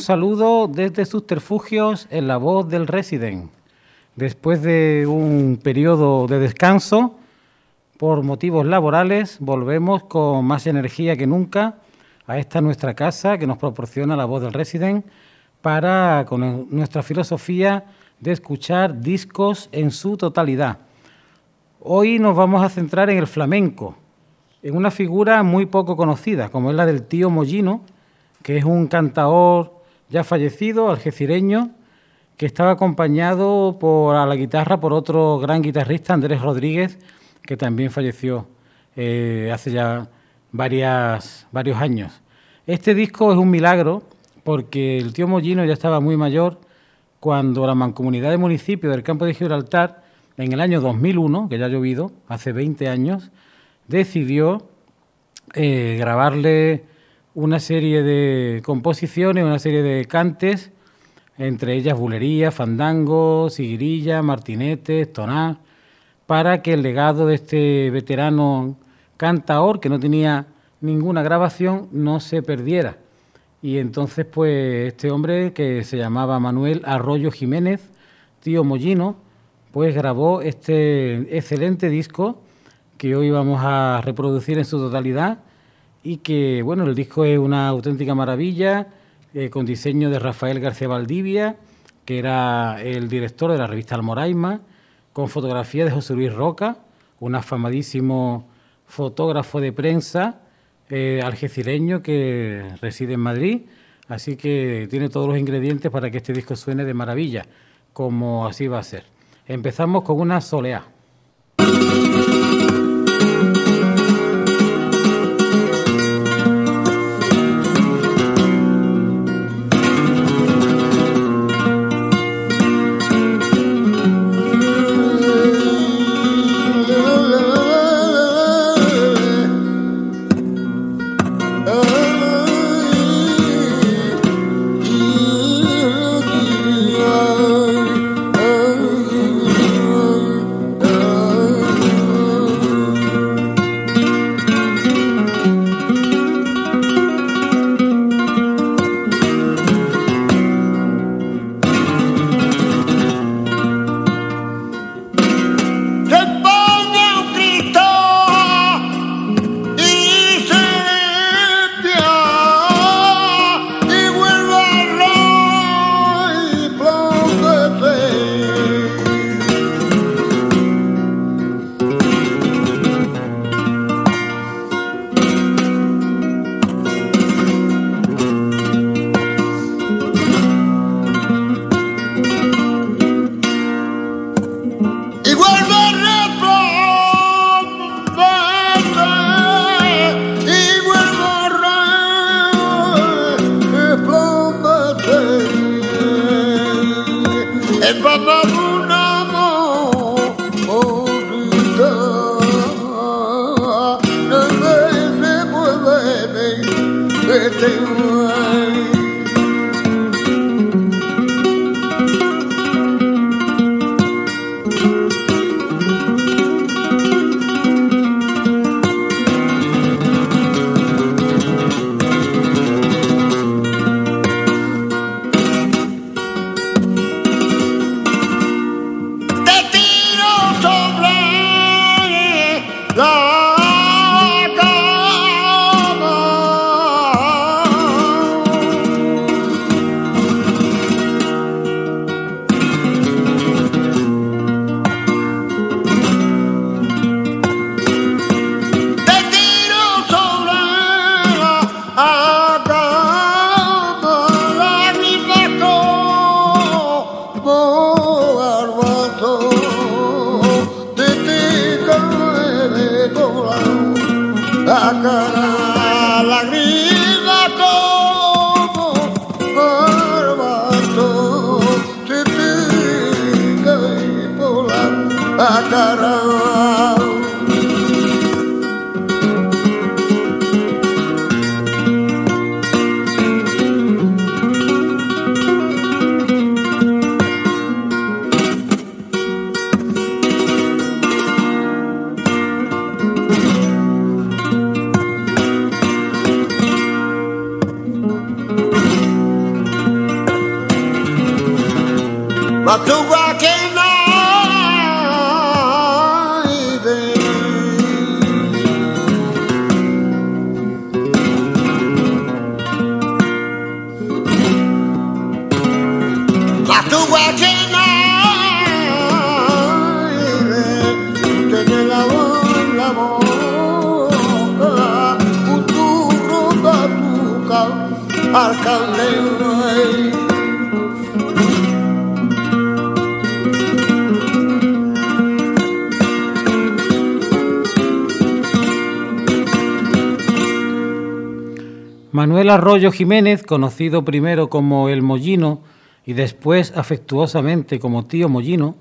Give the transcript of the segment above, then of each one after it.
un saludo desde Subterfugios en la voz del Resident. Después de un periodo de descanso, por motivos laborales, volvemos con más energía que nunca a esta nuestra casa que nos proporciona la voz del Resident para, con nuestra filosofía de escuchar discos en su totalidad. Hoy nos vamos a centrar en el flamenco, en una figura muy poco conocida, como es la del tío Mollino, que es un cantaor ya fallecido, algecireño, que estaba acompañado por, a la guitarra por otro gran guitarrista, Andrés Rodríguez, que también falleció eh, hace ya varias, varios años. Este disco es un milagro porque el tío Mollino ya estaba muy mayor cuando la mancomunidad de municipio del campo de Gibraltar, en el año 2001, que ya ha llovido, hace 20 años, decidió eh, grabarle una serie de composiciones, una serie de cantes, entre ellas bulería, fandango, siguirilla, martinetes, toná, para que el legado de este veterano cantaor, que no tenía ninguna grabación, no se perdiera. Y entonces, pues, este hombre que se llamaba Manuel Arroyo Jiménez, tío Mollino, pues grabó este excelente disco que hoy vamos a reproducir en su totalidad y que, bueno, el disco es una auténtica maravilla, eh, con diseño de Rafael García Valdivia, que era el director de la revista Almoraima, con fotografía de José Luis Roca, un afamadísimo fotógrafo de prensa eh, algecireño que reside en Madrid, así que tiene todos los ingredientes para que este disco suene de maravilla, como así va a ser. Empezamos con una soleá. Arroyo Jiménez, conocido primero como El Mollino y después afectuosamente como Tío Mollino,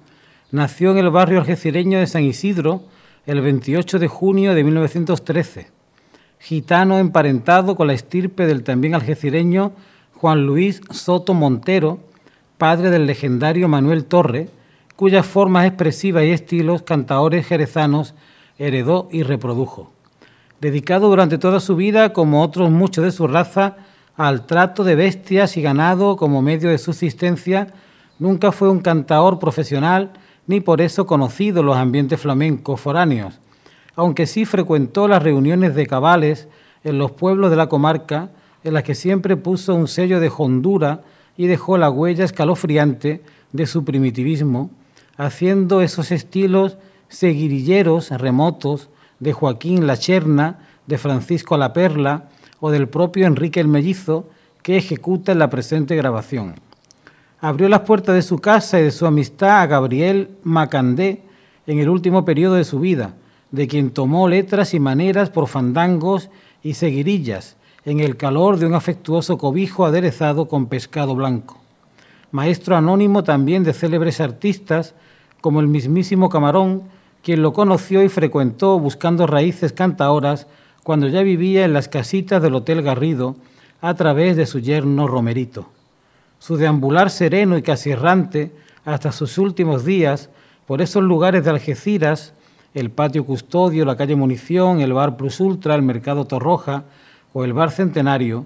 nació en el barrio algecireño de San Isidro el 28 de junio de 1913. Gitano emparentado con la estirpe del también algecireño Juan Luis Soto Montero, padre del legendario Manuel Torre, cuyas formas expresivas y estilos cantaores jerezanos heredó y reprodujo dedicado durante toda su vida, como otros muchos de su raza, al trato de bestias y ganado como medio de subsistencia, nunca fue un cantaor profesional ni por eso conocido los ambientes flamencos foráneos, aunque sí frecuentó las reuniones de cabales en los pueblos de la comarca, en las que siempre puso un sello de hondura y dejó la huella escalofriante de su primitivismo, haciendo esos estilos seguirilleros remotos de Joaquín La Cherna, de Francisco La Perla o del propio Enrique el Mellizo, que ejecuta en la presente grabación. Abrió las puertas de su casa y de su amistad a Gabriel Macandé en el último periodo de su vida, de quien tomó letras y maneras por fandangos y seguirillas, en el calor de un afectuoso cobijo aderezado con pescado blanco. Maestro anónimo también de célebres artistas como el mismísimo Camarón, quien lo conoció y frecuentó buscando raíces cantaoras cuando ya vivía en las casitas del Hotel Garrido a través de su yerno Romerito. Su deambular sereno y casi errante hasta sus últimos días por esos lugares de Algeciras, el patio Custodio, la calle Munición, el bar Plus Ultra, el mercado Torroja o el bar Centenario,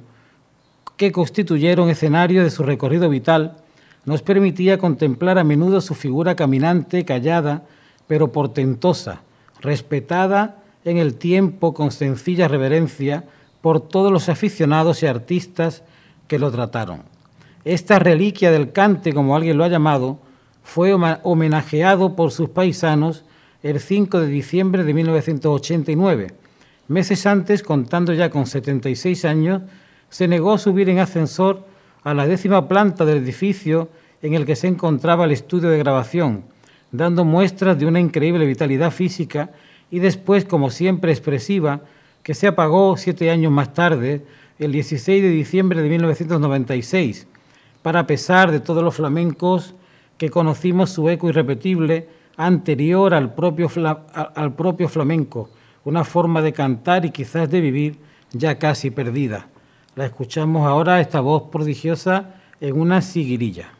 que constituyeron escenario de su recorrido vital, nos permitía contemplar a menudo su figura caminante, callada, pero portentosa, respetada en el tiempo con sencilla reverencia por todos los aficionados y artistas que lo trataron. Esta reliquia del cante, como alguien lo ha llamado, fue homenajeado por sus paisanos el 5 de diciembre de 1989. Meses antes, contando ya con 76 años, se negó a subir en ascensor a la décima planta del edificio en el que se encontraba el estudio de grabación, dando muestras de una increíble vitalidad física y después, como siempre, expresiva, que se apagó siete años más tarde, el 16 de diciembre de 1996, para pesar de todos los flamencos que conocimos su eco irrepetible anterior al propio, al propio flamenco, una forma de cantar y quizás de vivir ya casi perdida. La escuchamos ahora, esta voz prodigiosa, en una siguirilla.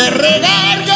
de regar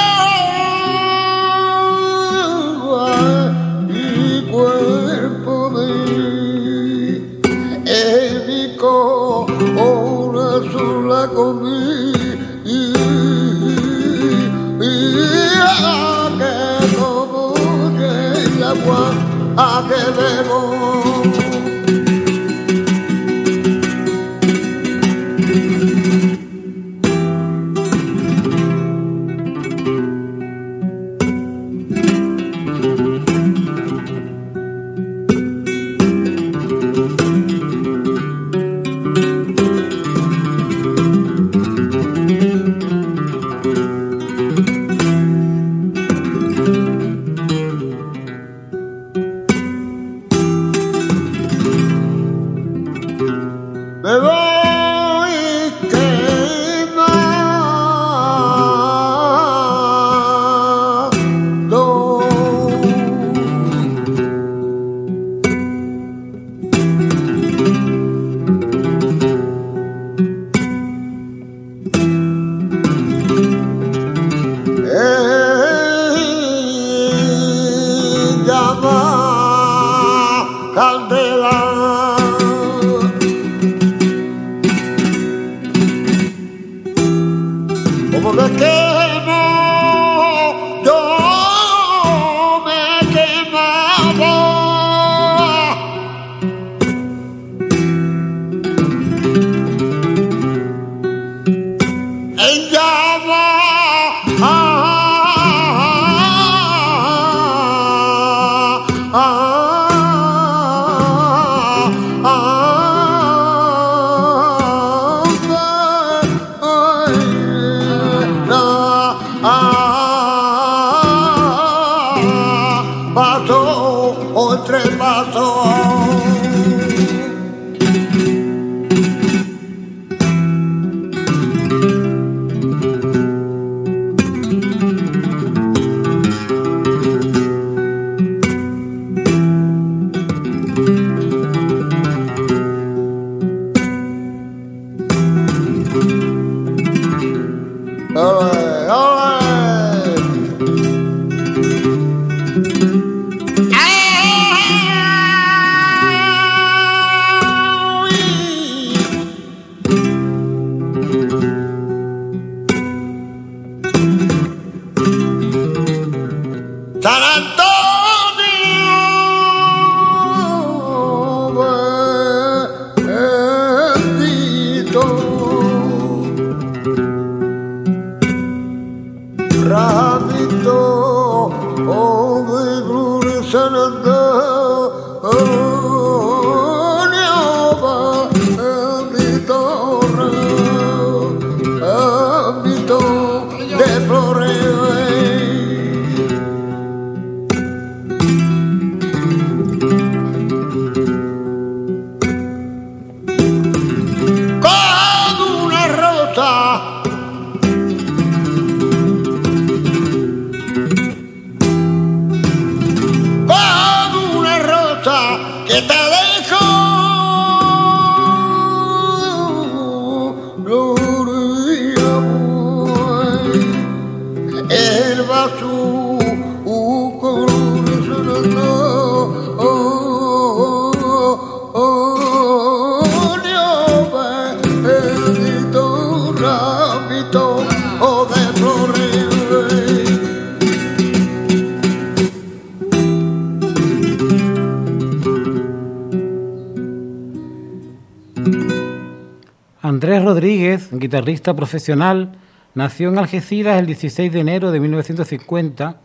guitarrista profesional, nació en Algeciras el 16 de enero de 1950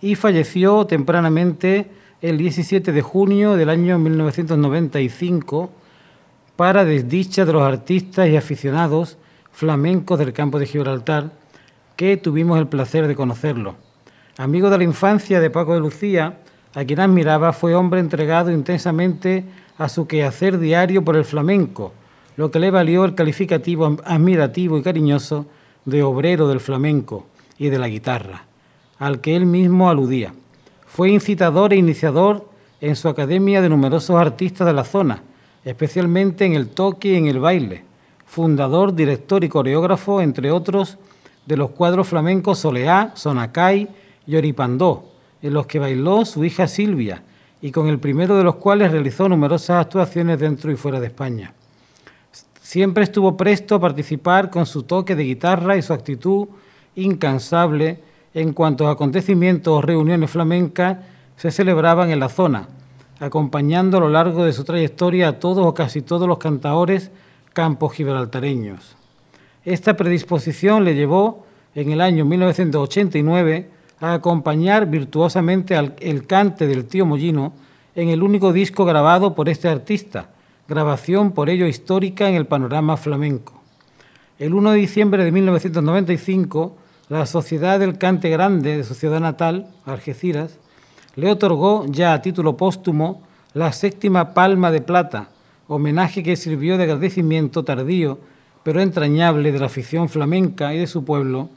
y falleció tempranamente el 17 de junio del año 1995 para desdicha de los artistas y aficionados flamencos del campo de Gibraltar, que tuvimos el placer de conocerlo. Amigo de la infancia de Paco de Lucía, a quien admiraba, fue hombre entregado intensamente a su quehacer diario por el flamenco, lo que le valió el calificativo admirativo y cariñoso de obrero del flamenco y de la guitarra, al que él mismo aludía. Fue incitador e iniciador en su academia de numerosos artistas de la zona, especialmente en el toque y en el baile, fundador, director y coreógrafo, entre otros, de los cuadros flamencos Soleá, Sonacay y Oripandó, en los que bailó su hija Silvia, y con el primero de los cuales realizó numerosas actuaciones dentro y fuera de España. Siempre estuvo presto a participar con su toque de guitarra y su actitud incansable en cuanto a acontecimientos o reuniones flamencas se celebraban en la zona, acompañando a lo largo de su trayectoria a todos o casi todos los cantaores campos gibraltareños. Esta predisposición le llevó en el año 1989 a acompañar virtuosamente al, el cante del tío Mollino en el único disco grabado por este artista, grabación por ello histórica en el panorama flamenco. El 1 de diciembre de 1995, la Sociedad del Cante Grande de su ciudad natal, Algeciras, le otorgó ya a título póstumo la séptima Palma de Plata, homenaje que sirvió de agradecimiento tardío pero entrañable de la afición flamenca y de su pueblo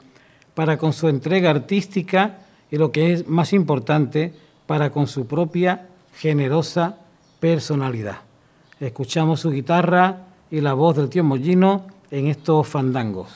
para con su entrega artística y lo que es más importante, para con su propia generosa personalidad. Escuchamos su guitarra y la voz del tío Mollino en estos fandangos.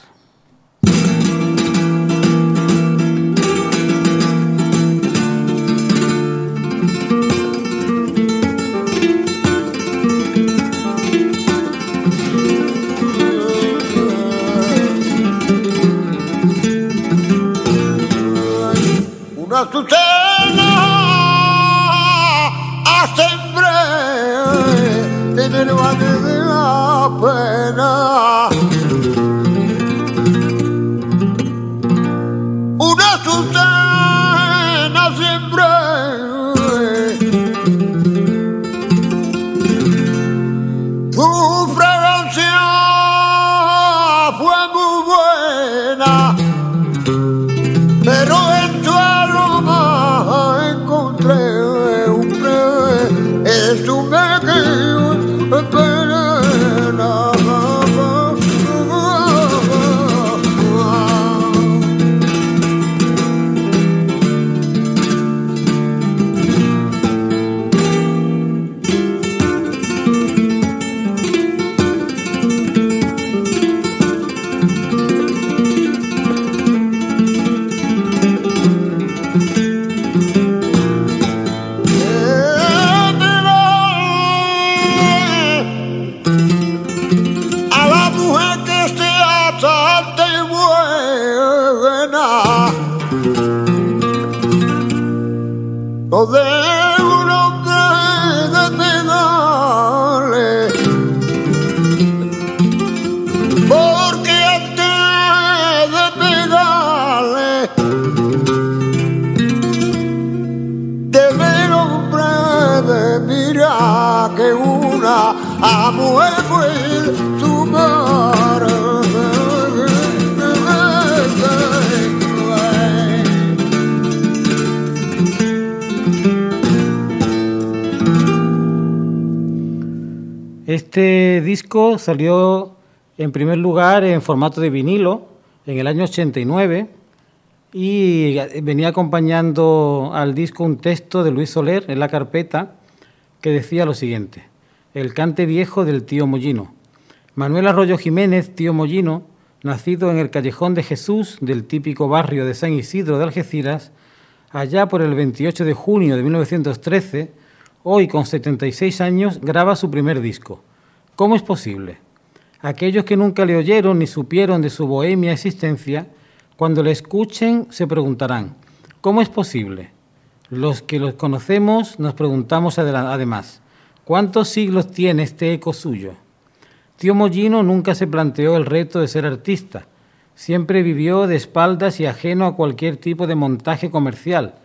De la pena. Una azucena salió en primer lugar en formato de vinilo en el año 89 y venía acompañando al disco un texto de Luis Soler en la carpeta que decía lo siguiente, el cante viejo del tío Mollino. Manuel Arroyo Jiménez, tío Mollino, nacido en el Callejón de Jesús del típico barrio de San Isidro de Algeciras, allá por el 28 de junio de 1913, hoy con 76 años, graba su primer disco. ¿Cómo es posible? Aquellos que nunca le oyeron ni supieron de su bohemia existencia, cuando le escuchen se preguntarán, ¿cómo es posible? Los que los conocemos nos preguntamos además, ¿cuántos siglos tiene este eco suyo? Tío Mollino nunca se planteó el reto de ser artista, siempre vivió de espaldas y ajeno a cualquier tipo de montaje comercial,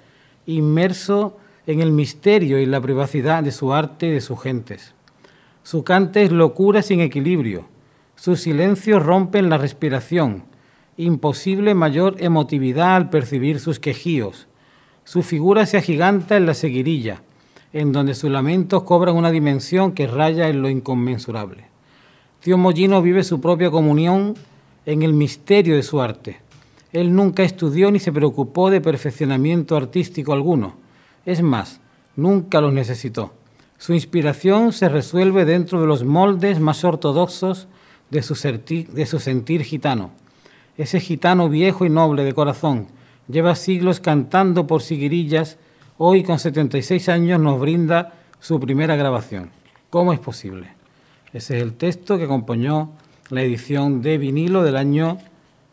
inmerso en el misterio y la privacidad de su arte y de sus gentes. Su cante es locura sin equilibrio, sus silencios rompen la respiración, imposible mayor emotividad al percibir sus quejíos. Su figura se agiganta en la seguirilla, en donde sus lamentos cobran una dimensión que raya en lo inconmensurable. Tío Mollino vive su propia comunión en el misterio de su arte. Él nunca estudió ni se preocupó de perfeccionamiento artístico alguno. Es más, nunca los necesitó. Su inspiración se resuelve dentro de los moldes más ortodoxos de su, sentir gitano. Ese gitano viejo y noble de corazón lleva siglos cantando por siguirillas, hoy con 76 años nos brinda su primera grabación. ¿Cómo es posible? Ese es el texto que acompañó la edición de vinilo del año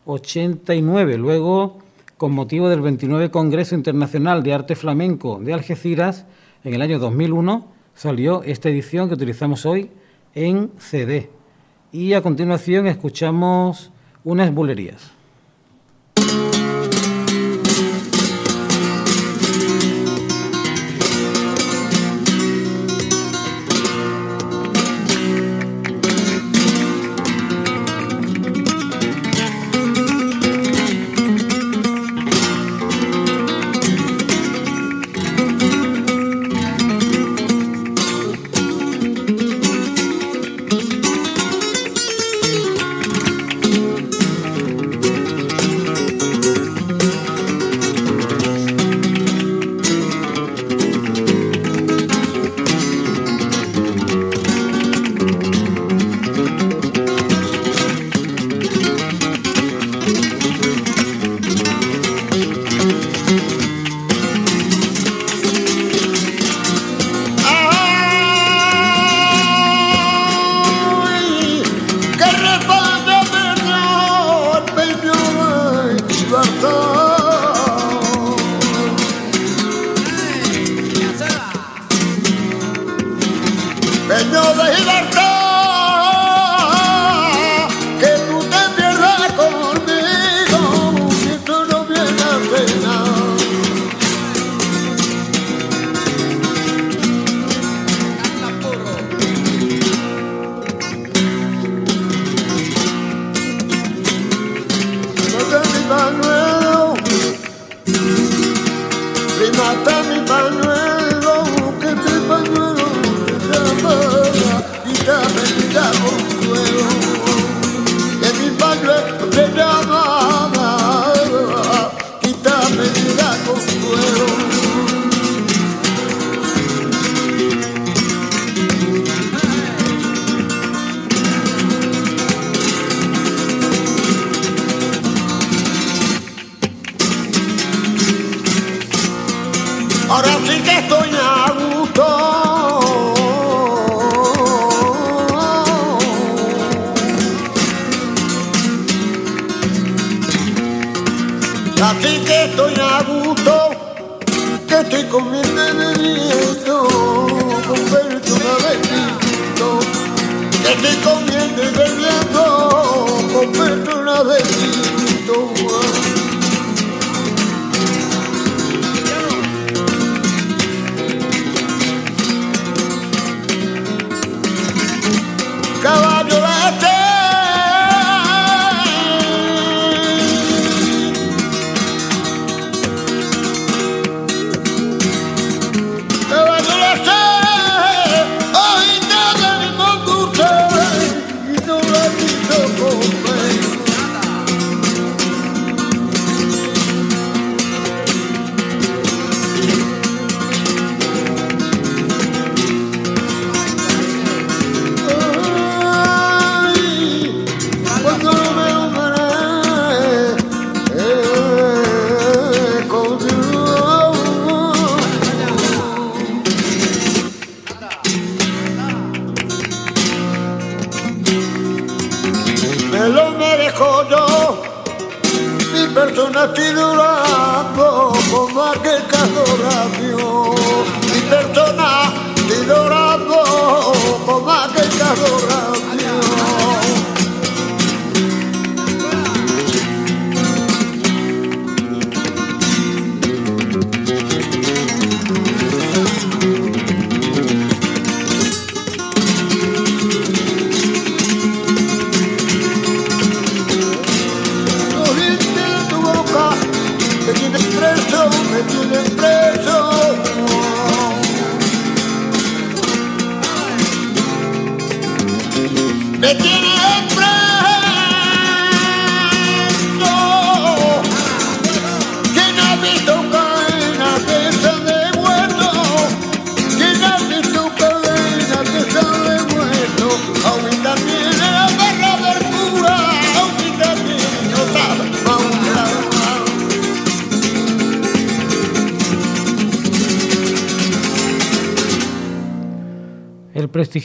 89. Luego, con motivo del 29 Congreso Internacional de Arte Flamenco de Algeciras, en el año 2001, salió esta edición que utilizamos hoy en CD. Y a continuación escuchamos unas bulerías.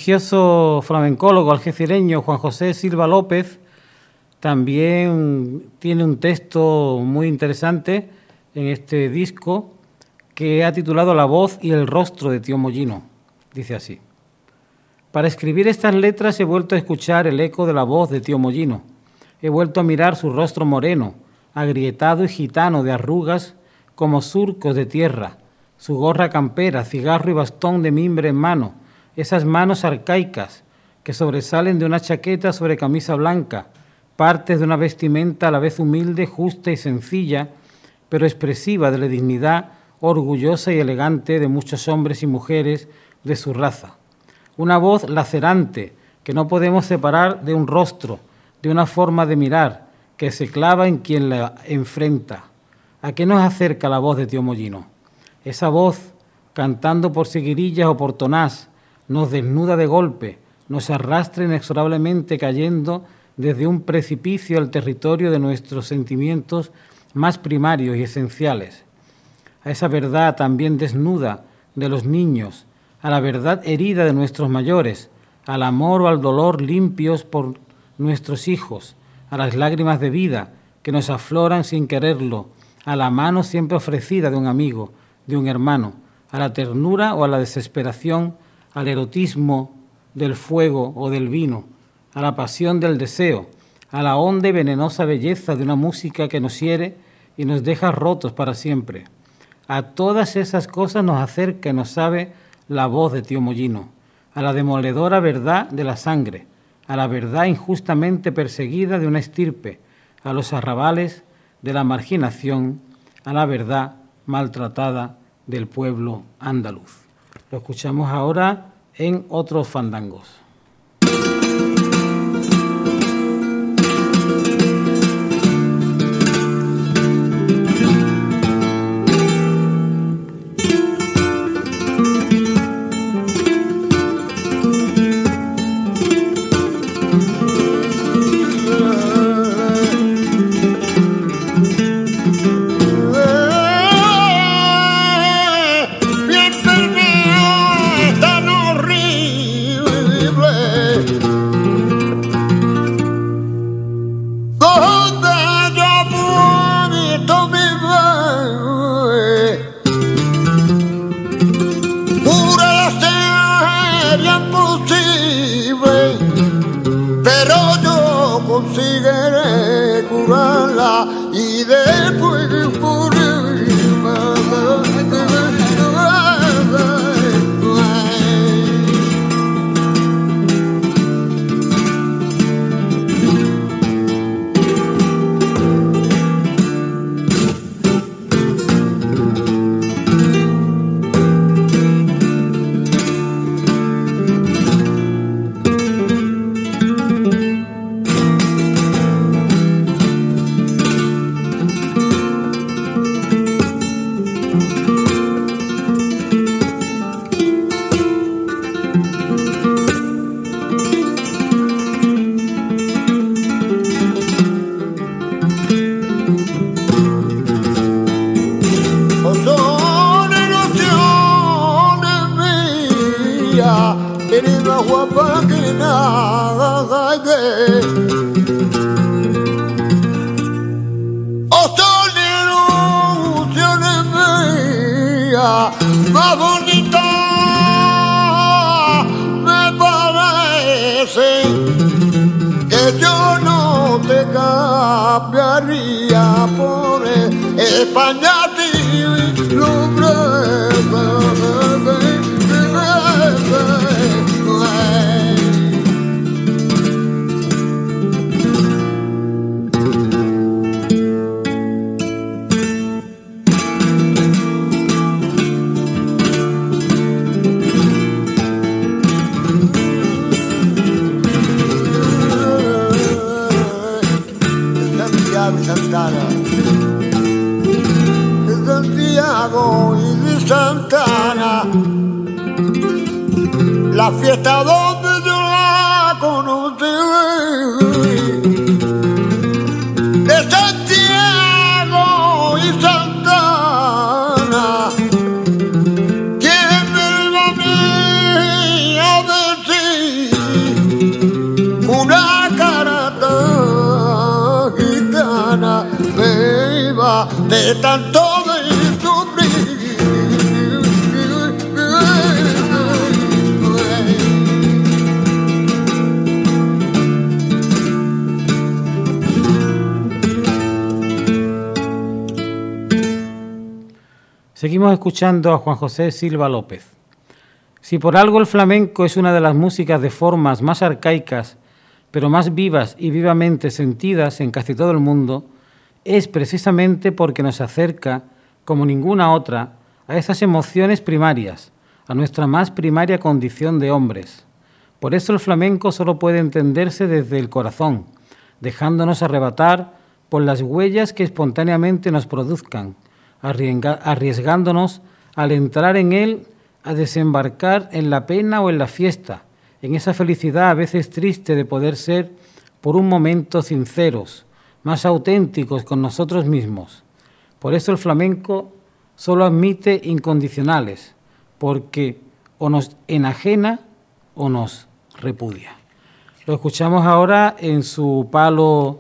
Prestigioso flamencólogo algecireño Juan José Silva López también tiene un texto muy interesante en este disco que ha titulado La voz y el rostro de Tío Mollino. Dice así. Para escribir estas letras he vuelto a escuchar el eco de la voz de Tío Mollino. He vuelto a mirar su rostro moreno, agrietado y gitano de arrugas como surcos de tierra, su gorra campera, cigarro y bastón de mimbre en mano, esas manos arcaicas que sobresalen de una chaqueta sobre camisa blanca, partes de una vestimenta a la vez humilde, justa y sencilla, pero expresiva de la dignidad orgullosa y elegante de muchos hombres y mujeres de su raza. Una voz lacerante que no podemos separar de un rostro, de una forma de mirar que se clava en quien la enfrenta. ¿A qué nos acerca la voz de Tío Mollino? Esa voz, cantando por seguirillas o por tonás, nos desnuda de golpe, nos arrastra inexorablemente cayendo desde un precipicio al territorio de nuestros sentimientos más primarios y esenciales. A esa verdad también desnuda de los niños, a la verdad herida de nuestros mayores, al amor o al dolor limpios por nuestros hijos, a las lágrimas de vida que nos afloran sin quererlo, a la mano siempre ofrecida de un amigo, de un hermano, a la ternura o a la desesperación, al erotismo del fuego o del vino, a la pasión del deseo, a la honda y venenosa belleza de una música que nos hiere y nos deja rotos para siempre. A todas esas cosas nos acerca y nos sabe la voz de Tío Mollino, a la demoledora verdad de la sangre, a la verdad injustamente perseguida de una estirpe, a los arrabales de la marginación, a la verdad maltratada del pueblo andaluz. Lo escuchamos ahora en otros fandangos. Seguimos escuchando a Juan José Silva López. Si por algo el flamenco es una de las músicas de formas más arcaicas, pero más vivas y vivamente sentidas en casi todo el mundo, es precisamente porque nos acerca, como ninguna otra, a esas emociones primarias, a nuestra más primaria condición de hombres. Por eso el flamenco solo puede entenderse desde el corazón, dejándonos arrebatar por las huellas que espontáneamente nos produzcan, arriesgándonos al entrar en él a desembarcar en la pena o en la fiesta, en esa felicidad a veces triste de poder ser por un momento sinceros, más auténticos con nosotros mismos. Por eso el flamenco solo admite incondicionales, porque o nos enajena o nos repudia. Lo escuchamos ahora en su palo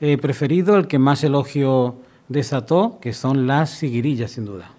eh, preferido, el que más elogio desató, que son las siguirillas, sin duda.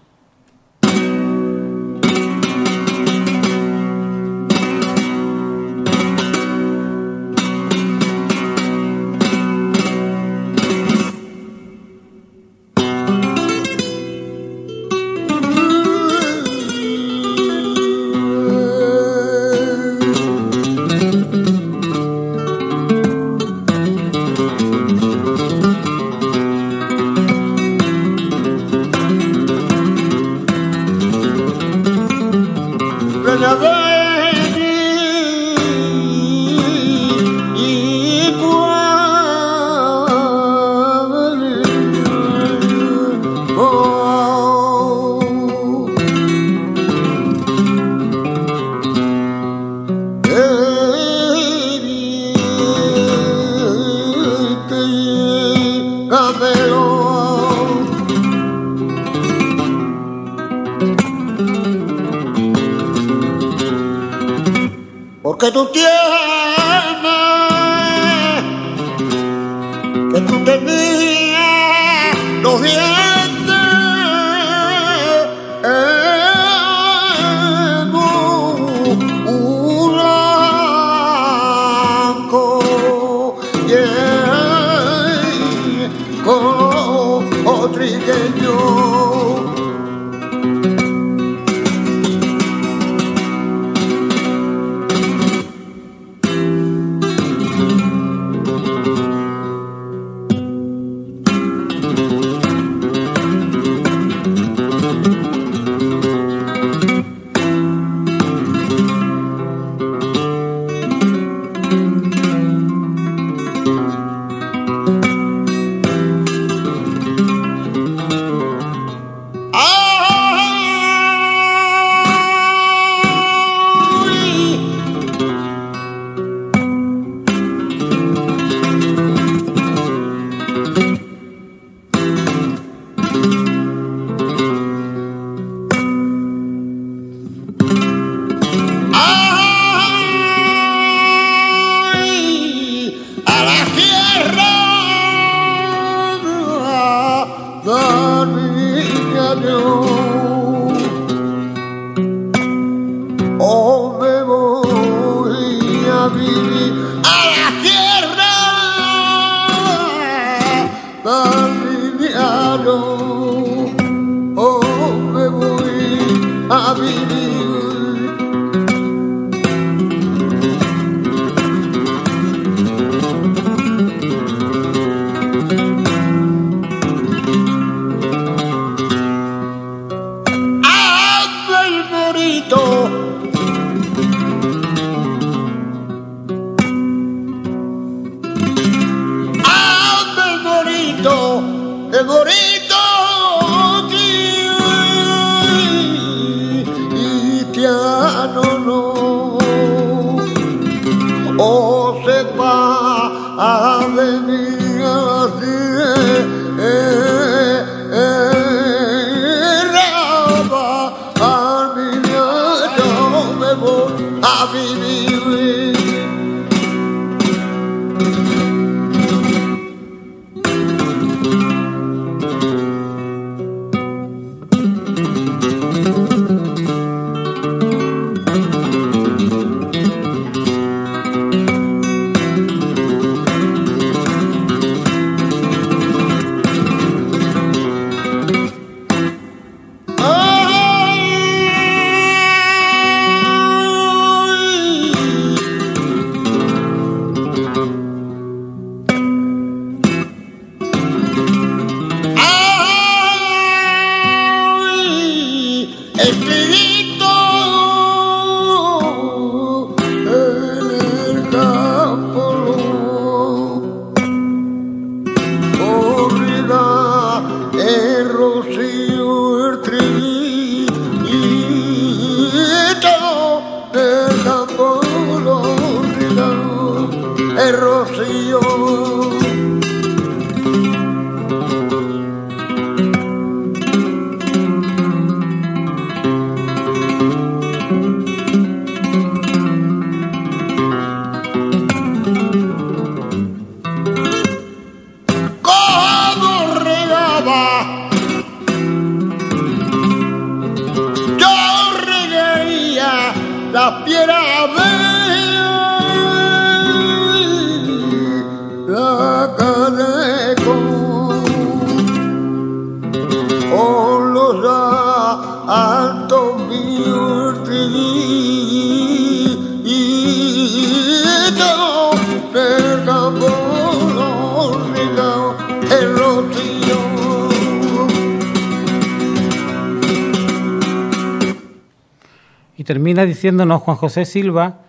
Termina diciéndonos Juan José Silva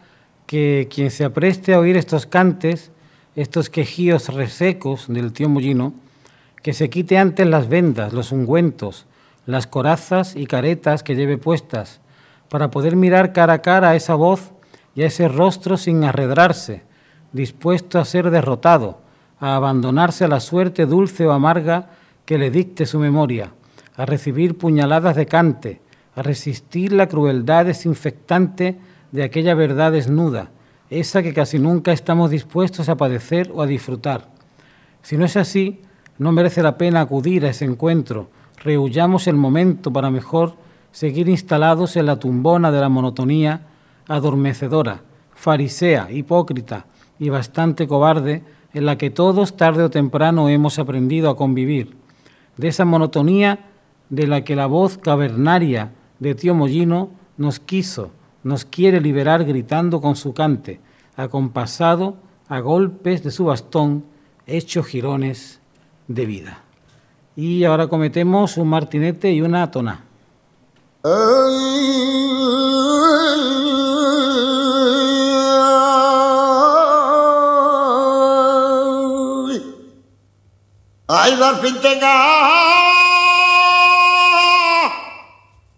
que quien se apreste a oír estos cantes, estos quejíos resecos del tío Mollino, que se quite antes las vendas, los ungüentos, las corazas y caretas que lleve puestas, para poder mirar cara a cara a esa voz y a ese rostro sin arredrarse, dispuesto a ser derrotado, a abandonarse a la suerte dulce o amarga que le dicte su memoria, a recibir puñaladas de cante, a resistir la crueldad desinfectante de aquella verdad desnuda, esa que casi nunca estamos dispuestos a padecer o a disfrutar. Si no es así, no merece la pena acudir a ese encuentro, rehuyamos el momento para mejor seguir instalados en la tumbona de la monotonía adormecedora, farisea, hipócrita y bastante cobarde en la que todos tarde o temprano hemos aprendido a convivir, de esa monotonía de la que la voz cavernaria de tío Mollino nos quiso, nos quiere liberar gritando con su cante, acompasado a golpes de su bastón, hecho jirones de vida. Y ahora cometemos un martinete y una tona. Ay,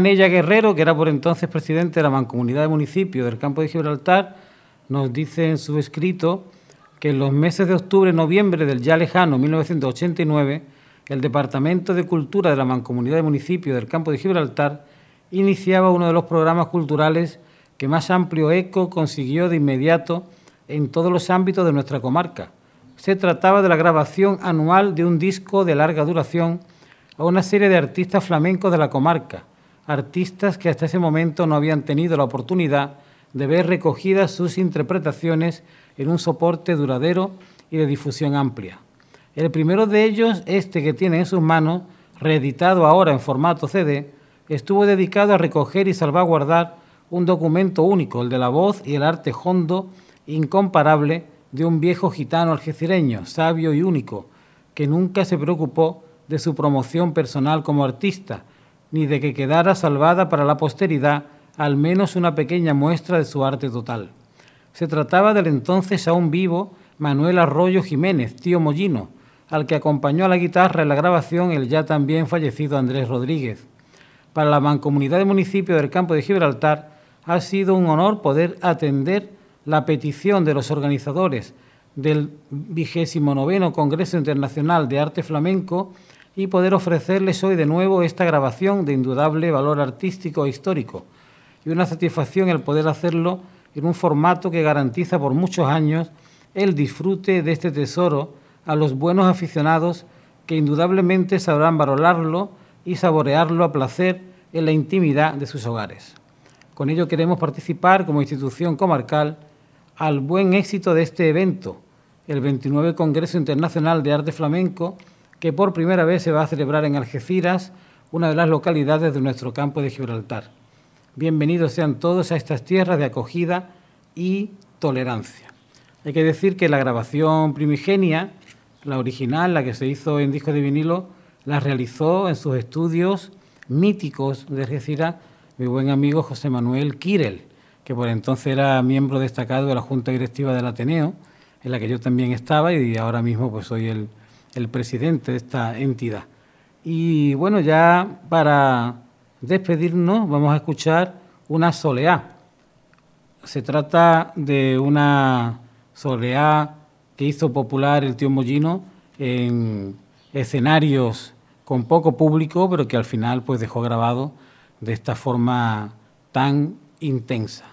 Manella Guerrero, que era por entonces presidente de la Mancomunidad de Municipios del Campo de Gibraltar, nos dice en su escrito que en los meses de octubre y noviembre del ya lejano 1989, el Departamento de Cultura de la Mancomunidad de Municipios del Campo de Gibraltar iniciaba uno de los programas culturales que más amplio eco consiguió de inmediato en todos los ámbitos de nuestra comarca. Se trataba de la grabación anual de un disco de larga duración a una serie de artistas flamencos de la comarca, artistas que hasta ese momento no habían tenido la oportunidad de ver recogidas sus interpretaciones en un soporte duradero y de difusión amplia. El primero de ellos, este que tiene en sus manos, reeditado ahora en formato CD, estuvo dedicado a recoger y salvaguardar un documento único, el de la voz y el arte hondo, incomparable, de un viejo gitano algecireño, sabio y único, que nunca se preocupó de su promoción personal como artista, ni de que quedara salvada para la posteridad al menos una pequeña muestra de su arte total. Se trataba del entonces aún vivo Manuel Arroyo Jiménez, tío Mollino, al que acompañó a la guitarra en la grabación el ya también fallecido Andrés Rodríguez. Para la mancomunidad de municipio del campo de Gibraltar ha sido un honor poder atender la petición de los organizadores del vigésimo noveno Congreso Internacional de Arte Flamenco y poder ofrecerles hoy de nuevo esta grabación de indudable valor artístico e histórico. Y una satisfacción el poder hacerlo en un formato que garantiza por muchos años el disfrute de este tesoro a los buenos aficionados que indudablemente sabrán valorarlo y saborearlo a placer en la intimidad de sus hogares. Con ello queremos participar como institución comarcal al buen éxito de este evento, el 29 Congreso Internacional de Arte Flamenco, que por primera vez se va a celebrar en Algeciras, una de las localidades de nuestro campo de Gibraltar. Bienvenidos sean todos a estas tierras de acogida y tolerancia. Hay que decir que la grabación primigenia, la original, la que se hizo en disco de vinilo, la realizó en sus estudios míticos de Algeciras mi buen amigo José Manuel Quirel, que por entonces era miembro destacado de la Junta Directiva del Ateneo, en la que yo también estaba y ahora mismo pues soy el, el presidente de esta entidad. Y bueno, ya para despedirnos, vamos a escuchar una soleá. Se trata de una soleá que hizo popular el tío Mollino en escenarios con poco público, pero que al final pues dejó grabado de esta forma tan intensa.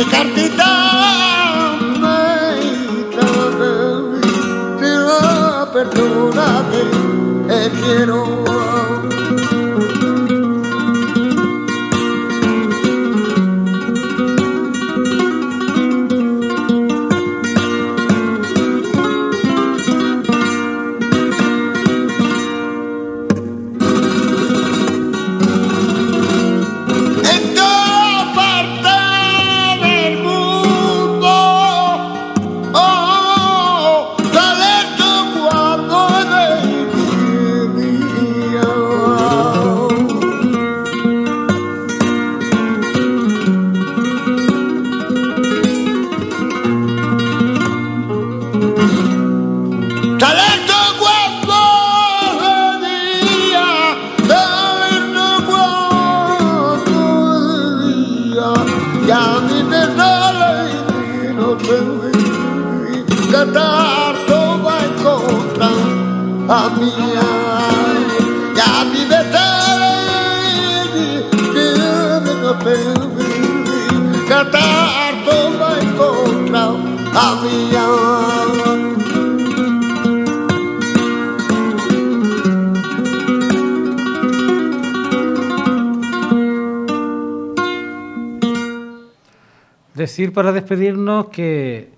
de cartita me trae, si la perdónate, te eh, quiero. Para despedirnos que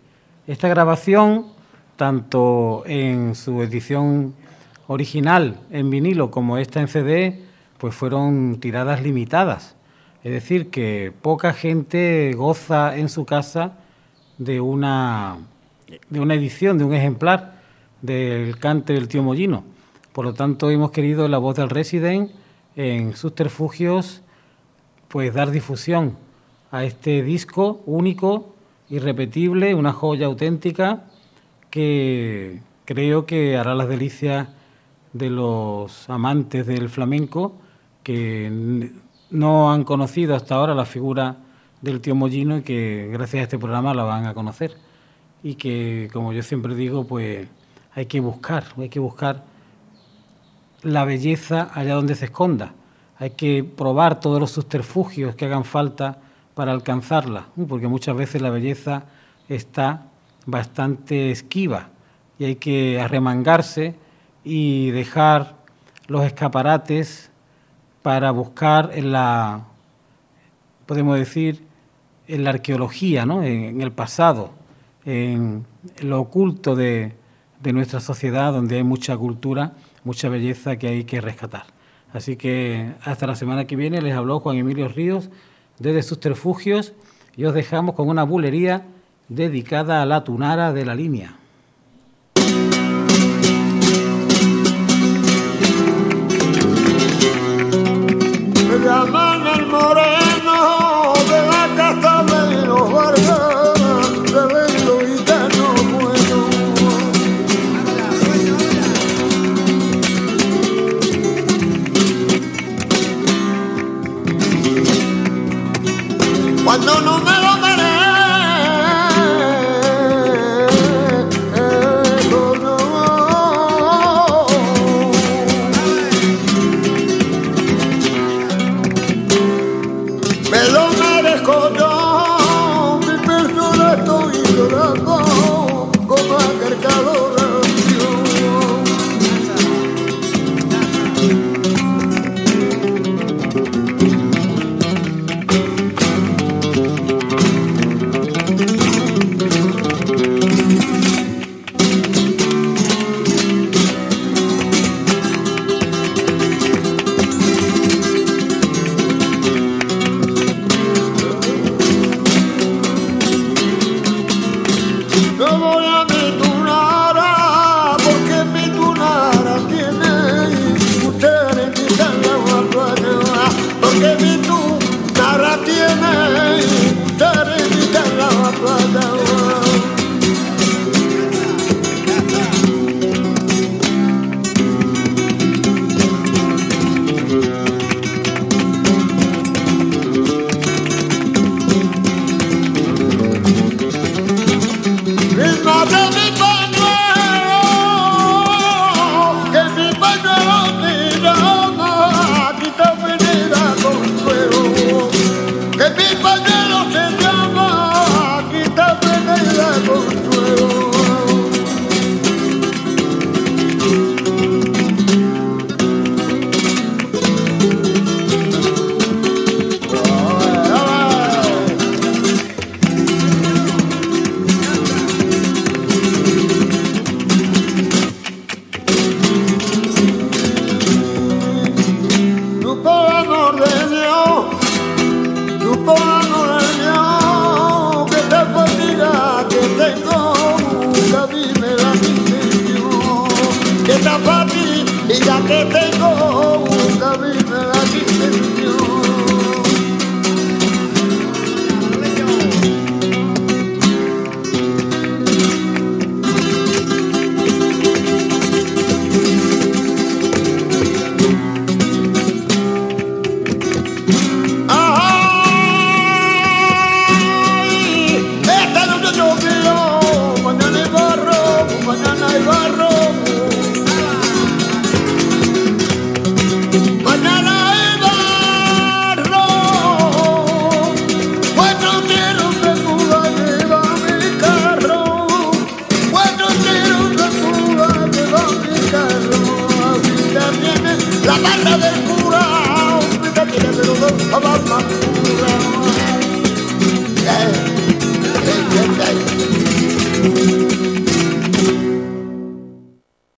esta grabación, tanto en su edición original en vinilo como esta en CD, pues fueron tiradas limitadas. Es decir, que poca gente goza en su casa de una, de una edición, de un ejemplar del cante del tío Mollino. Por lo tanto, hemos querido la voz del Resident en sus terfugios, pues dar difusión a este disco único, irrepetible, una joya auténtica que creo que hará las delicias de los amantes del flamenco que no han conocido hasta ahora la figura del tío Mollino y que gracias a este programa la van a conocer. Y que, como yo siempre digo, pues hay que buscar, hay que buscar la belleza allá donde se esconda. Hay que probar todos los subterfugios que hagan falta para alcanzarla, porque muchas veces la belleza está bastante esquiva y hay que arremangarse y dejar los escaparates para buscar en la, podemos decir, en la arqueología, ¿no? en, el pasado, en, lo oculto de, de nuestra sociedad, donde hay mucha cultura, mucha belleza que hay que rescatar. Así que hasta la semana que viene les habló Juan Emilio Ríos desde sus refugios y os dejamos con una bulería dedicada a la tunara de la línea.